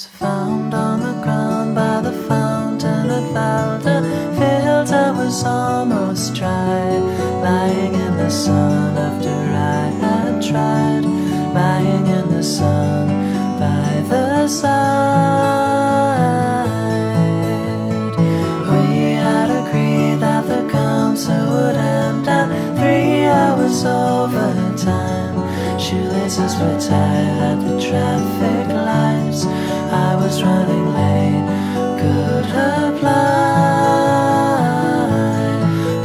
was found on the ground by the fountain at Valda. Fields I was almost dry, lying in the sun after I had tried, lying in the sun by the side. We had agreed that the concert would end at three hours overtime. Shoelaces were tied at the traffic was running late, could apply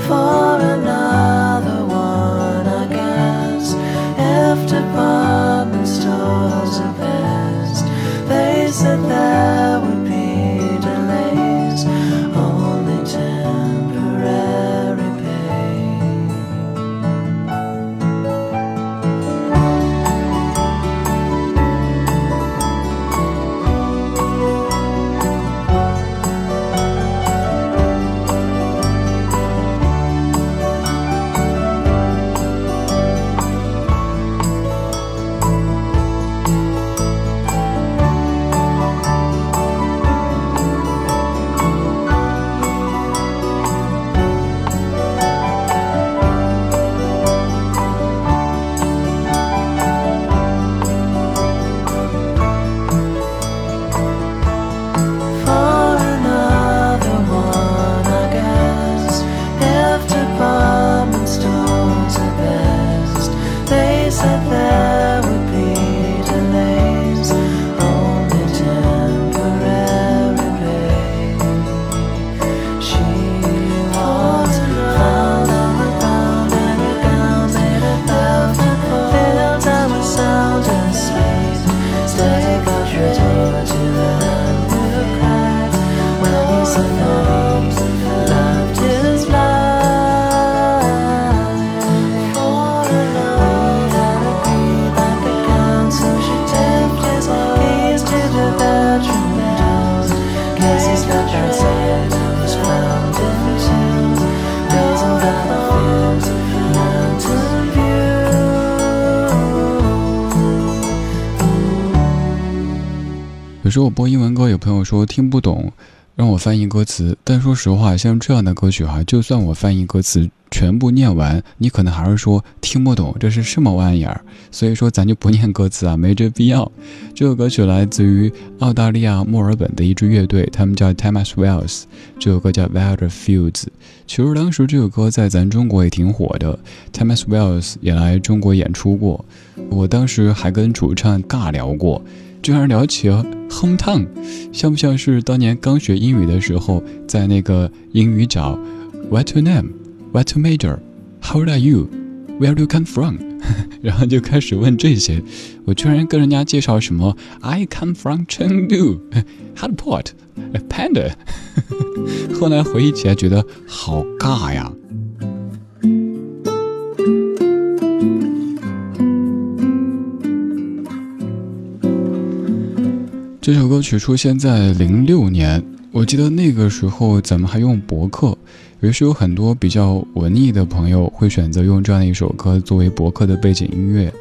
for another one, I guess. If department stores are best, they said 时候我播英文歌，有朋友说听不懂，让我翻译歌词。但说实话，像这样的歌曲哈，就算我翻译歌词全部念完，你可能还是说听不懂，这是什么玩意儿？所以说咱就不念歌词啊，没这必要。这首歌曲来自于澳大利亚墨尔本的一支乐队，他们叫 Thomas Wells，这首歌叫 Wilder Fields。其实当时这首歌在咱中国也挺火的，Thomas Wells 也来中国演出过。我当时还跟主唱尬聊过。居然聊起了 hometown，像不像是当年刚学英语的时候，在那个英语角，What's your name? What's your major? How old are you? Where do you come from? 然后就开始问这些，我居然跟人家介绍什么 I come from Chengdu, hot pot, a panda。后来回忆起来觉得好尬呀。这首歌曲出现在零六年，我记得那个时候咱们还用博客，于是有很多比较文艺的朋友会选择用这样的一首歌作为博客的背景音乐。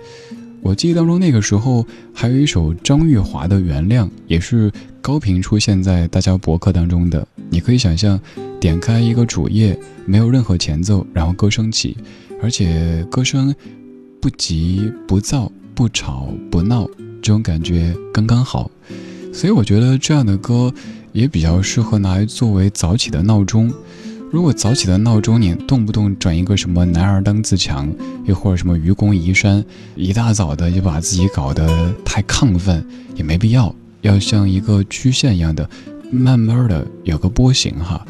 我记忆当中那个时候还有一首张玉华的《原谅》，也是高频出现在大家博客当中的。你可以想象，点开一个主页，没有任何前奏，然后歌声起，而且歌声不急不躁不吵不闹，这种感觉刚刚好。所以我觉得这样的歌也比较适合拿来作为早起的闹钟。如果早起的闹钟你动不动转一个什么男儿当自强，又或者什么愚公移山，一大早的就把自己搞得太亢奋，也没必要。要像一个曲线一样的，慢慢的有个波形哈。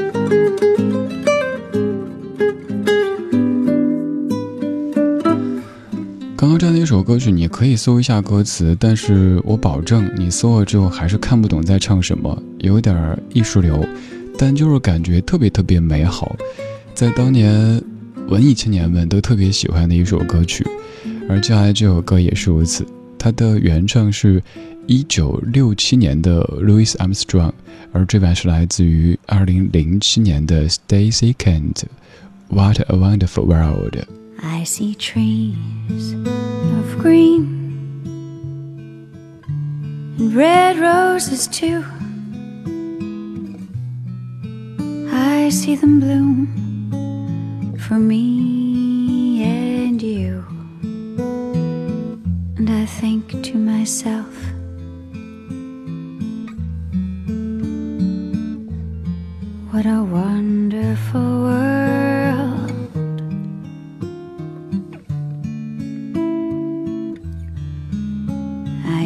这样的一首歌曲，你可以搜一下歌词，但是我保证你搜了之后还是看不懂在唱什么，有点艺术流，但就是感觉特别特别美好，在当年文艺青年们都特别喜欢的一首歌曲，而接下来这首歌也是如此，它的原唱是一九六七年的 Louis Armstrong，而这版是来自于二零零七年的 Stacy Kent。What a wonderful world！I see trees of green and red roses too. I see them bloom for me and you. And I think to myself, what a wonderful world.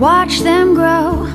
Watch them grow.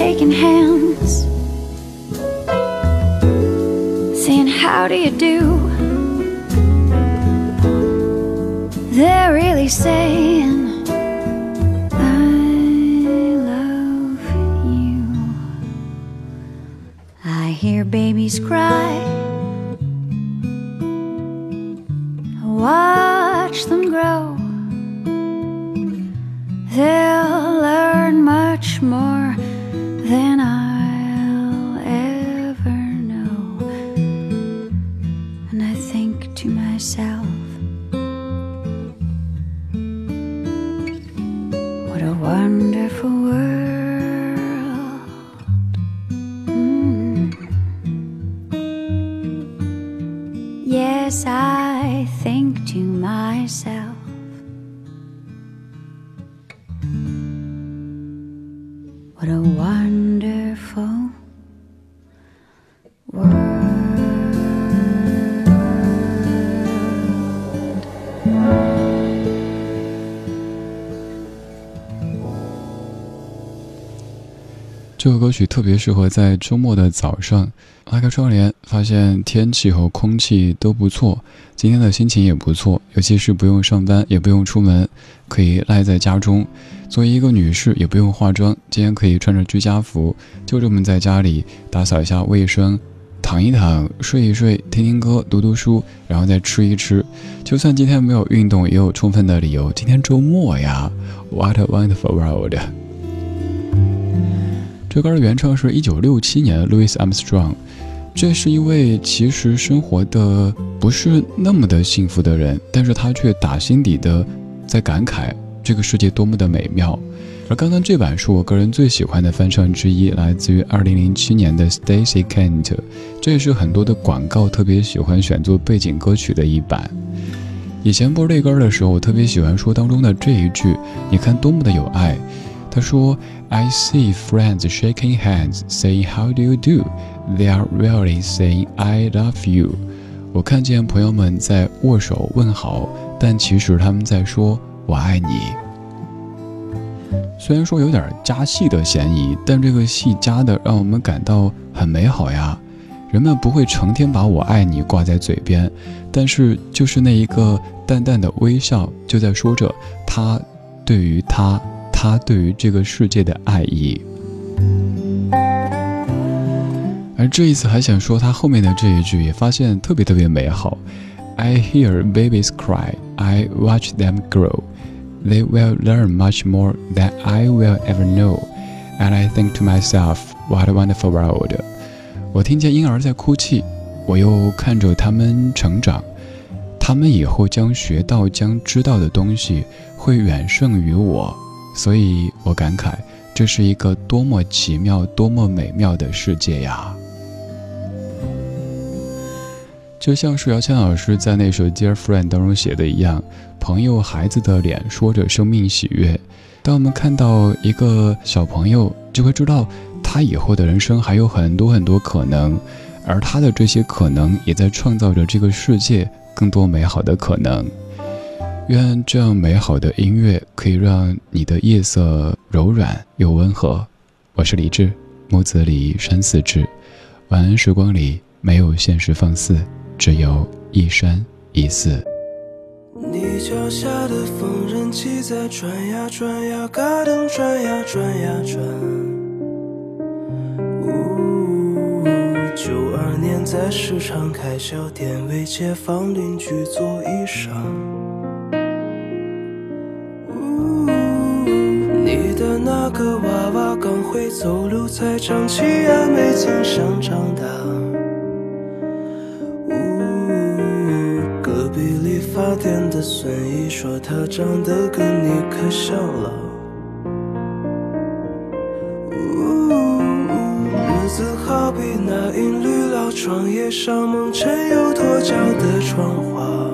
Shaking hands, myself, 这首歌曲特别适合在周末的早上拉开窗帘，发现天气和空气都不错，今天的心情也不错，尤其是不用上班，也不用出门，可以赖在家中。作为一个女士，也不用化妆，今天可以穿着居家服，就这么在家里打扫一下卫生，躺一躺，睡一睡，听听歌，读读书，然后再吃一吃。就算今天没有运动，也有充分的理由。今天周末呀，What a wonderful world！这歌的原唱是一九六七年 Louis Armstrong，这是一位其实生活的不是那么的幸福的人，但是他却打心底的在感慨这个世界多么的美妙。而刚刚这版是我个人最喜欢的翻唱之一，来自于二零零七年的 Stacy Kent，这也是很多的广告特别喜欢选作背景歌曲的一版。以前播这歌的时候，我特别喜欢说当中的这一句，你看多么的有爱。他说：“I see friends shaking hands, saying How do you do? They are really saying I love you。”我看见朋友们在握手问好，但其实他们在说我爱你。虽然说有点加戏的嫌疑，但这个戏加的让我们感到很美好呀。人们不会成天把我爱你挂在嘴边，但是就是那一个淡淡的微笑，就在说着他对于他。他对于这个世界的爱意，而这一次还想说他后面的这一句，也发现特别特别美好。I hear babies cry, I watch them grow. They will learn much more than I will ever know. And I think to myself, what a wonderful world. 我听见婴儿在哭泣，我又看着他们成长，他们以后将学到、将知道的东西会远胜于我。所以我感慨，这是一个多么奇妙、多么美妙的世界呀！就像是姚谦老师在那首《Dear Friend》当中写的一样，朋友孩子的脸说着生命喜悦。当我们看到一个小朋友，就会知道他以后的人生还有很多很多可能，而他的这些可能也在创造着这个世界更多美好的可能。愿这样美好的音乐可以让你的夜色柔软又温和。我是李志，木子李山寺志。晚安时光里没有现实放肆，只有一山一寺。你脚下的缝纫机在转呀转呀，嘎噔转呀转呀转。呜，九二年在市场开小店，为街坊邻居做衣裳。你的那个娃娃刚会走路，才长齐牙，没曾想长大。隔壁理发店的孙姨说她长得跟你可像了。日子好比那银绿老窗，叶上蒙尘又脱胶的窗花。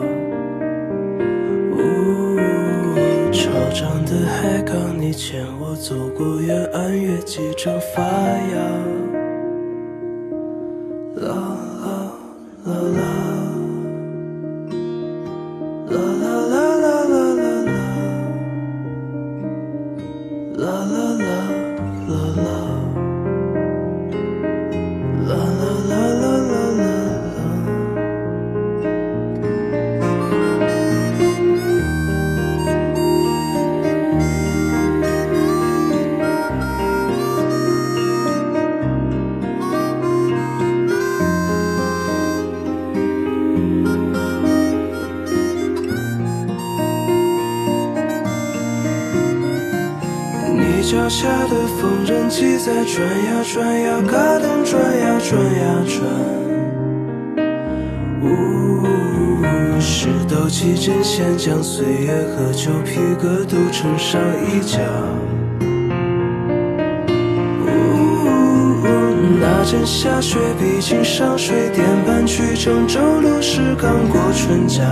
长的海港，你牵我走过远岸，月季正发芽。下的缝纫机在转呀转呀，嘎噔转呀转呀转。呜，石头起针线将岁月和旧皮革都缝上一家。呜，那阵下雪，毕竟上水电搬去郑州路时刚过春假。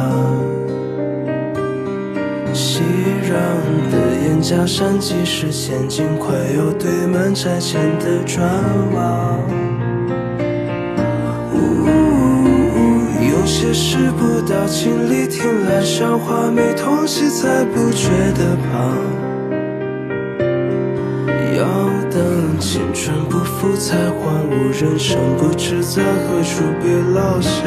的燕家山，即使陷阱，快有堆满拆迁的砖瓦。呜，有些事不到亲历，听来笑话，没痛惜才不觉得怕。要等青春不复才还悟，人生不知在何处被落下。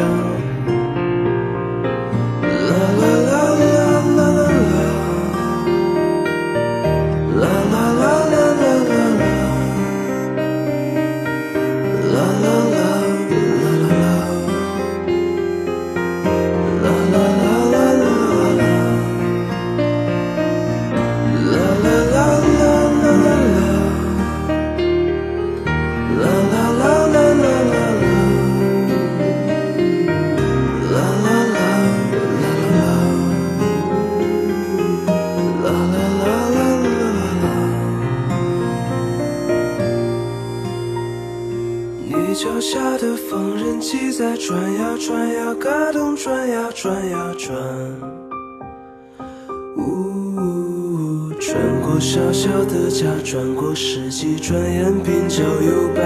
小小的家，转过世纪，转眼鬓角有白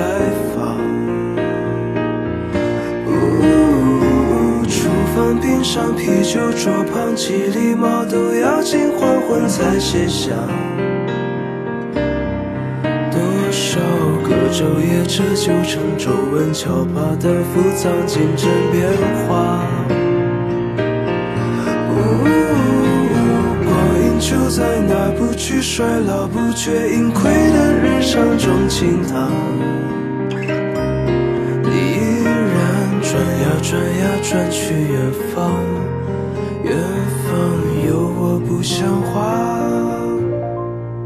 发。呜，厨房冰上啤酒桌旁，几粒毛豆要近黄昏才卸下。多少个昼夜，这就成皱纹敲打，担负藏进枕边花。在那不惧衰老、不觉盈亏的日常中倾淌。你依然转呀转呀转去远方，远方有我不像话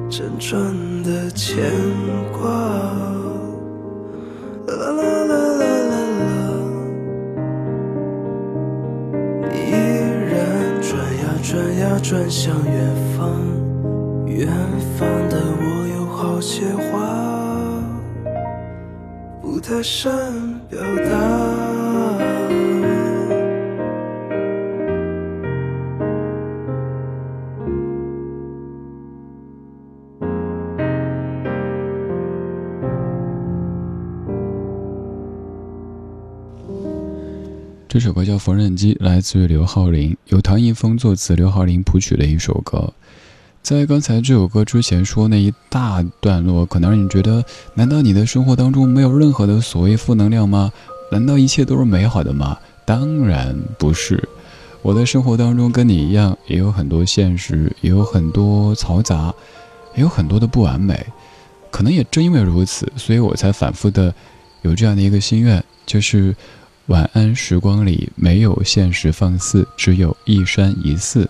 辗转的牵挂。转向远方，远方的我有好些话不太善表达。这首歌叫《缝纫机》，来自于刘浩林，由唐一峰作词，刘浩林谱曲的一首歌。在刚才这首歌之前说那一大段落，可能让你觉得，难道你的生活当中没有任何的所谓负能量吗？难道一切都是美好的吗？当然不是。我的生活当中跟你一样，也有很多现实，也有很多嘈杂，也有很多的不完美。可能也正因为如此，所以我才反复的有这样的一个心愿，就是。晚安时光里没有现实放肆，只有一山一寺。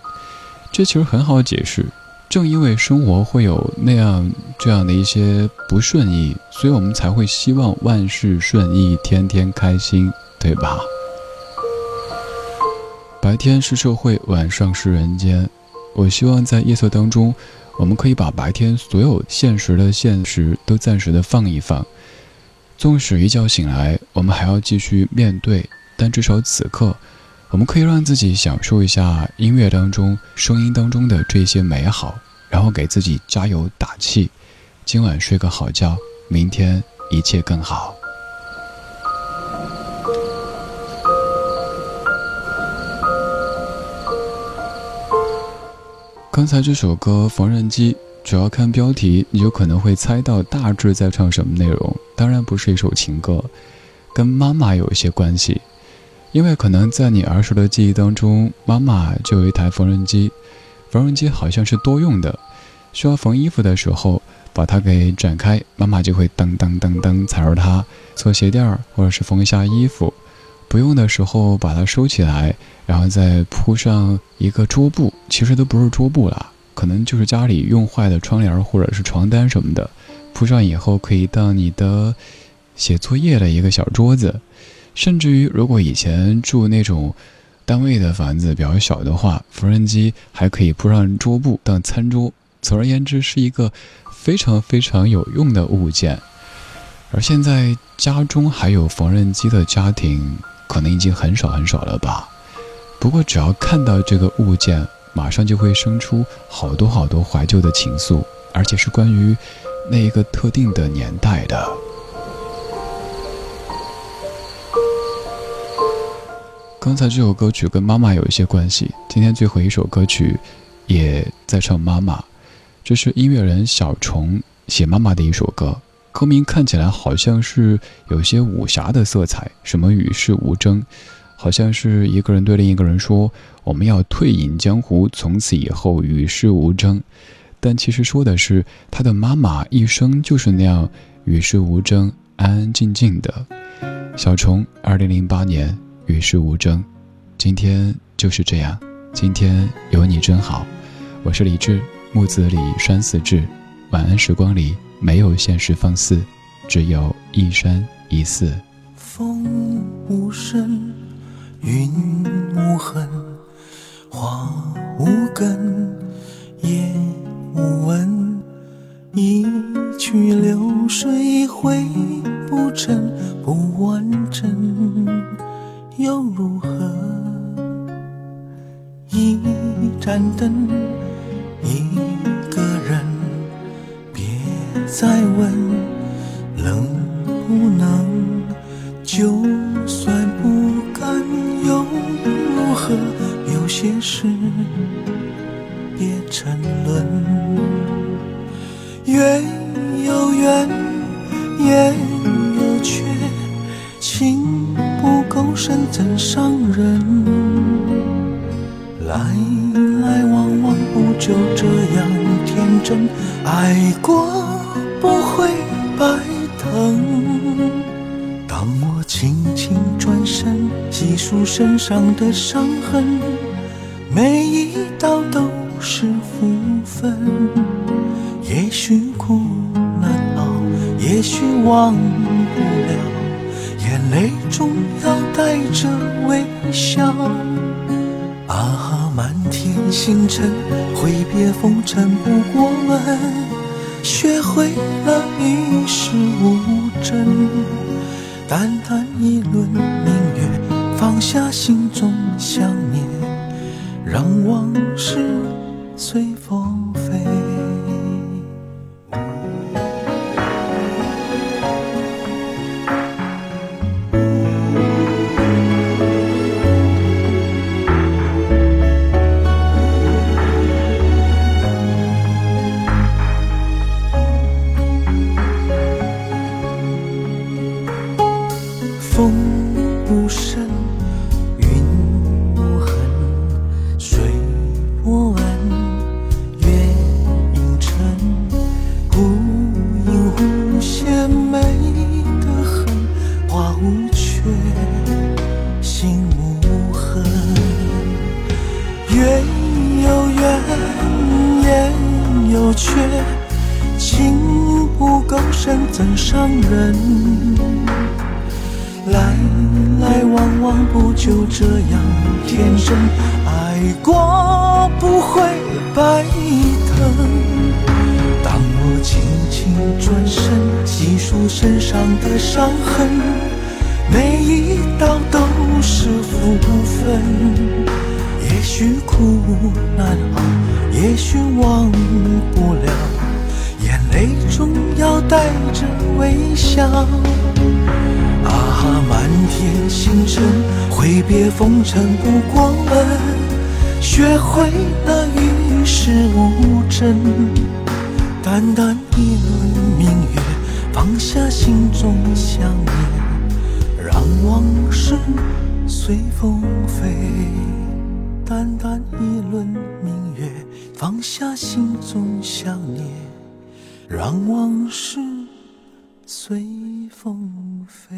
这其实很好解释，正因为生活会有那样这样的一些不顺意，所以我们才会希望万事顺意，天天开心，对吧？白天是社会，晚上是人间。我希望在夜色当中，我们可以把白天所有现实的现实都暂时的放一放。纵使一觉醒来，我们还要继续面对，但至少此刻，我们可以让自己享受一下音乐当中、声音当中的这些美好，然后给自己加油打气。今晚睡个好觉，明天一切更好。刚才这首歌《缝纫机》。主要看标题，你就可能会猜到大致在唱什么内容。当然不是一首情歌，跟妈妈有一些关系。因为可能在你儿时的记忆当中，妈妈就有一台缝纫机，缝纫机好像是多用的，需要缝衣服的时候，把它给展开，妈妈就会噔噔噔噔踩着它做鞋垫儿，或者是缝一下衣服。不用的时候把它收起来，然后再铺上一个桌布，其实都不是桌布了。可能就是家里用坏的窗帘或者是床单什么的，铺上以后可以当你的写作业的一个小桌子，甚至于如果以前住那种单位的房子比较小的话，缝纫机还可以铺上桌布当餐桌。总而言之，是一个非常非常有用的物件。而现在家中还有缝纫机的家庭，可能已经很少很少了吧。不过只要看到这个物件，马上就会生出好多好多怀旧的情愫，而且是关于那一个特定的年代的。刚才这首歌曲跟妈妈有一些关系，今天最后一首歌曲也在唱妈妈，这是音乐人小虫写妈妈的一首歌，歌名看起来好像是有些武侠的色彩，什么与世无争。好像是一个人对另一个人说：“我们要退隐江湖，从此以后与世无争。”但其实说的是他的妈妈一生就是那样与世无争、安安静静的。小虫，二零零八年与世无争，今天就是这样。今天有你真好。我是李志，木子李山寺志。晚安时光里没有现实放肆，只有一山一寺。风无声。云无痕，花无根，叶不问，一曲流水汇不成不完整，又如何？一盏灯，一个人，别再问，能不能？就算不甘，又如何？有些事。别沉沦。缘有缘，缘有缺，情不够深怎伤人？来来往往不就这样天真？爱过不会白疼。当我轻轻转身，细数身上的伤痕，星辰，挥别身上的伤痕，每一道都是福分。也许苦难熬，也许忘不了，眼泪中要带着微笑。啊，满天星辰，挥别风尘不过问，学会了与世无争。淡淡一轮，放下心中想念，让往事随风飞。淡淡一轮明月，放下心中想念，让往事。随风飞。